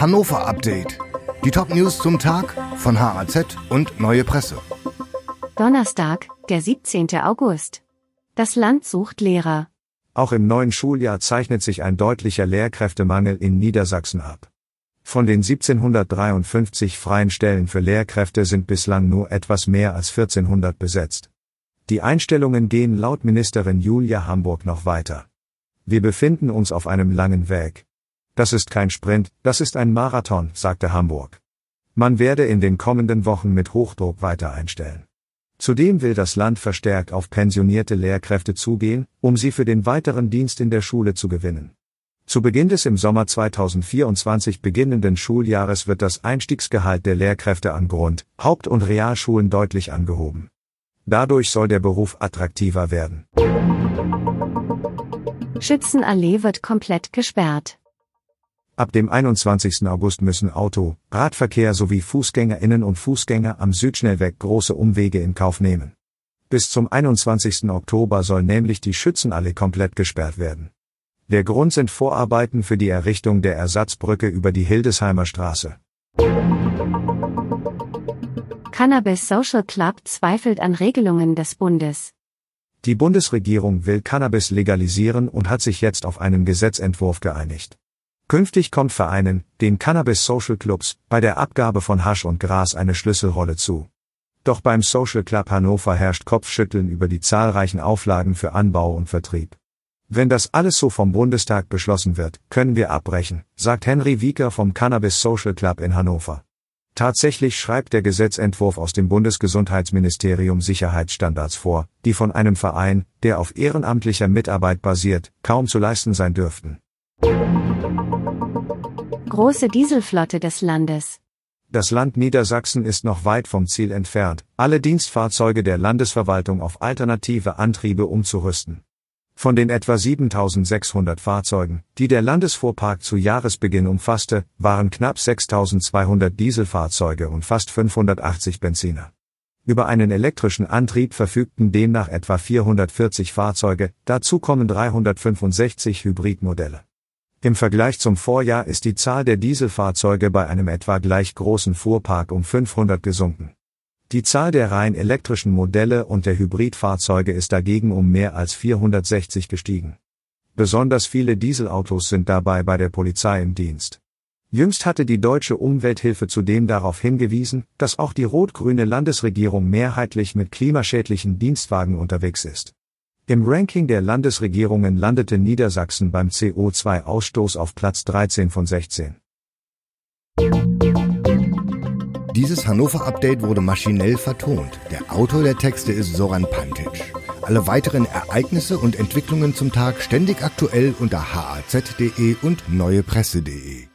Hannover Update. Die Top-News zum Tag von HAZ und Neue Presse. Donnerstag, der 17. August. Das Land sucht Lehrer. Auch im neuen Schuljahr zeichnet sich ein deutlicher Lehrkräftemangel in Niedersachsen ab. Von den 1753 freien Stellen für Lehrkräfte sind bislang nur etwas mehr als 1400 besetzt. Die Einstellungen gehen laut Ministerin Julia Hamburg noch weiter. Wir befinden uns auf einem langen Weg. Das ist kein Sprint, das ist ein Marathon, sagte Hamburg. Man werde in den kommenden Wochen mit Hochdruck weiter einstellen. Zudem will das Land verstärkt auf pensionierte Lehrkräfte zugehen, um sie für den weiteren Dienst in der Schule zu gewinnen. Zu Beginn des im Sommer 2024 beginnenden Schuljahres wird das Einstiegsgehalt der Lehrkräfte an Grund-, Haupt- und Realschulen deutlich angehoben. Dadurch soll der Beruf attraktiver werden. Schützenallee wird komplett gesperrt. Ab dem 21. August müssen Auto, Radverkehr sowie Fußgängerinnen und Fußgänger am Südschnellweg große Umwege in Kauf nehmen. Bis zum 21. Oktober soll nämlich die Schützenallee komplett gesperrt werden. Der Grund sind Vorarbeiten für die Errichtung der Ersatzbrücke über die Hildesheimer Straße. Cannabis Social Club zweifelt an Regelungen des Bundes. Die Bundesregierung will Cannabis legalisieren und hat sich jetzt auf einen Gesetzentwurf geeinigt. Künftig kommt Vereinen, den Cannabis Social Clubs, bei der Abgabe von Hasch und Gras eine Schlüsselrolle zu. Doch beim Social Club Hannover herrscht Kopfschütteln über die zahlreichen Auflagen für Anbau und Vertrieb. Wenn das alles so vom Bundestag beschlossen wird, können wir abbrechen, sagt Henry Wieker vom Cannabis Social Club in Hannover. Tatsächlich schreibt der Gesetzentwurf aus dem Bundesgesundheitsministerium Sicherheitsstandards vor, die von einem Verein, der auf ehrenamtlicher Mitarbeit basiert, kaum zu leisten sein dürften. Große Dieselflotte des Landes. Das Land Niedersachsen ist noch weit vom Ziel entfernt, alle Dienstfahrzeuge der Landesverwaltung auf alternative Antriebe umzurüsten. Von den etwa 7600 Fahrzeugen, die der Landesfuhrpark zu Jahresbeginn umfasste, waren knapp 6200 Dieselfahrzeuge und fast 580 Benziner. Über einen elektrischen Antrieb verfügten demnach etwa 440 Fahrzeuge, dazu kommen 365 Hybridmodelle. Im Vergleich zum Vorjahr ist die Zahl der Dieselfahrzeuge bei einem etwa gleich großen Fuhrpark um 500 gesunken. Die Zahl der rein elektrischen Modelle und der Hybridfahrzeuge ist dagegen um mehr als 460 gestiegen. Besonders viele Dieselautos sind dabei bei der Polizei im Dienst. Jüngst hatte die deutsche Umwelthilfe zudem darauf hingewiesen, dass auch die rot-grüne Landesregierung mehrheitlich mit klimaschädlichen Dienstwagen unterwegs ist. Im Ranking der Landesregierungen landete Niedersachsen beim CO2-Ausstoß auf Platz 13 von 16. Dieses Hannover-Update wurde maschinell vertont. Der Autor der Texte ist Soran Pantic. Alle weiteren Ereignisse und Entwicklungen zum Tag ständig aktuell unter haz.de und neuepresse.de.